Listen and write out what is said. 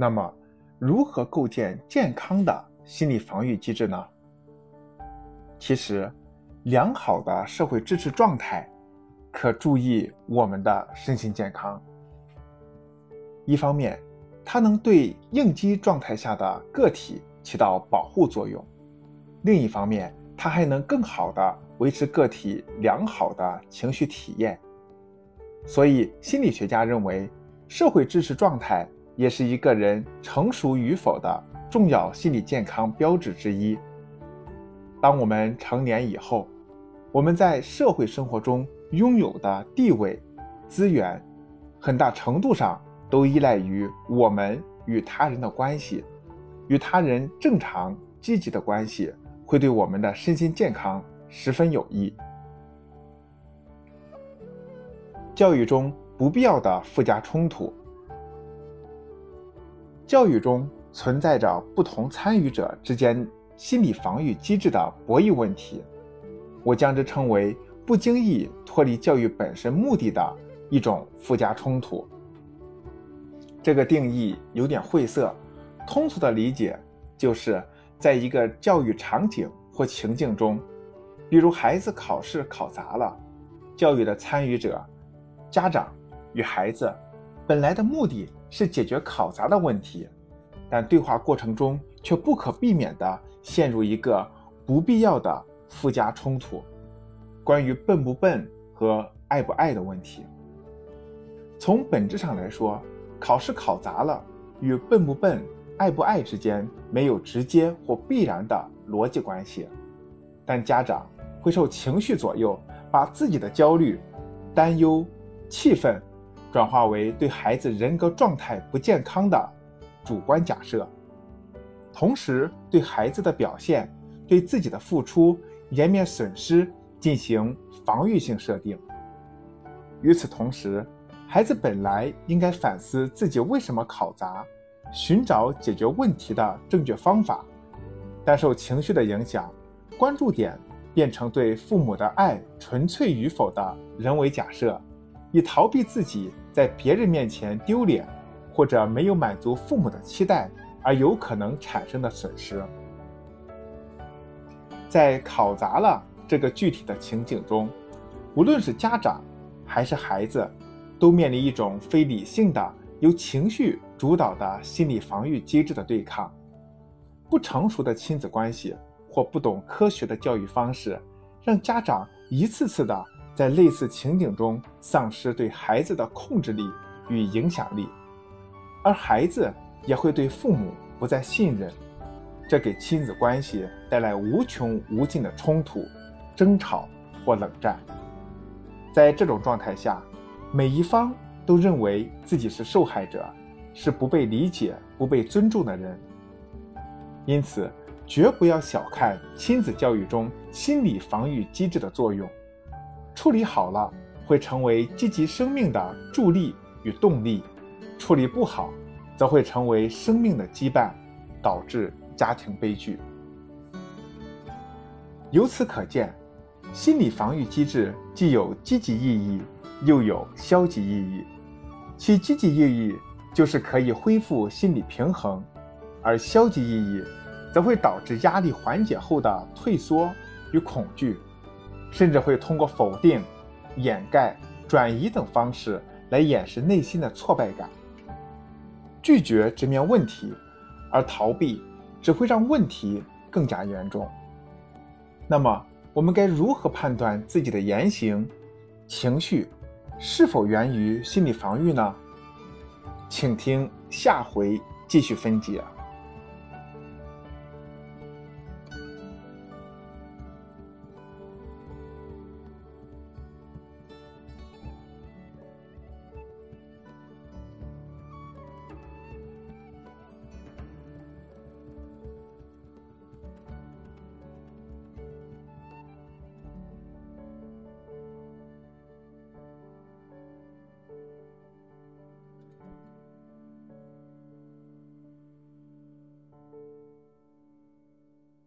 那么，如何构建健康的心理防御机制呢？其实，良好的社会支持状态可注意我们的身心健康。一方面，它能对应激状态下的个体起到保护作用；另一方面，它还能更好的维持个体良好的情绪体验。所以，心理学家认为，社会支持状态也是一个人成熟与否的重要心理健康标志之一。当我们成年以后，我们在社会生活中拥有的地位、资源，很大程度上都依赖于我们与他人的关系。与他人正常、积极的关系，会对我们的身心健康十分有益。教育中不必要的附加冲突。教育中存在着不同参与者之间心理防御机制的博弈问题，我将之称为不经意脱离教育本身目的的一种附加冲突。这个定义有点晦涩，通俗的理解就是在一个教育场景或情境中，比如孩子考试考砸了，教育的参与者。家长与孩子本来的目的是解决考砸的问题，但对话过程中却不可避免地陷入一个不必要的附加冲突，关于笨不笨和爱不爱的问题。从本质上来说，考试考砸了与笨不笨、爱不爱之间没有直接或必然的逻辑关系，但家长会受情绪左右，把自己的焦虑、担忧。气愤转化为对孩子人格状态不健康的主观假设，同时对孩子的表现、对自己的付出、颜面损失进行防御性设定。与此同时，孩子本来应该反思自己为什么考砸，寻找解决问题的正确方法，但受情绪的影响，关注点变成对父母的爱纯粹与否的人为假设。以逃避自己在别人面前丢脸，或者没有满足父母的期待而有可能产生的损失。在考砸了这个具体的情景中，无论是家长还是孩子，都面临一种非理性的、由情绪主导的心理防御机制的对抗。不成熟的亲子关系或不懂科学的教育方式，让家长一次次的。在类似情景中丧失对孩子的控制力与影响力，而孩子也会对父母不再信任，这给亲子关系带来无穷无尽的冲突、争吵或冷战。在这种状态下，每一方都认为自己是受害者，是不被理解、不被尊重的人。因此，绝不要小看亲子教育中心理防御机制的作用。处理好了，会成为积极生命的助力与动力；处理不好，则会成为生命的羁绊，导致家庭悲剧。由此可见，心理防御机制既有积极意义，又有消极意义。其积极意义就是可以恢复心理平衡，而消极意义则会导致压力缓解后的退缩与恐惧。甚至会通过否定、掩盖、转移等方式来掩饰内心的挫败感，拒绝直面问题，而逃避只会让问题更加严重。那么，我们该如何判断自己的言行、情绪是否源于心理防御呢？请听下回继续分解。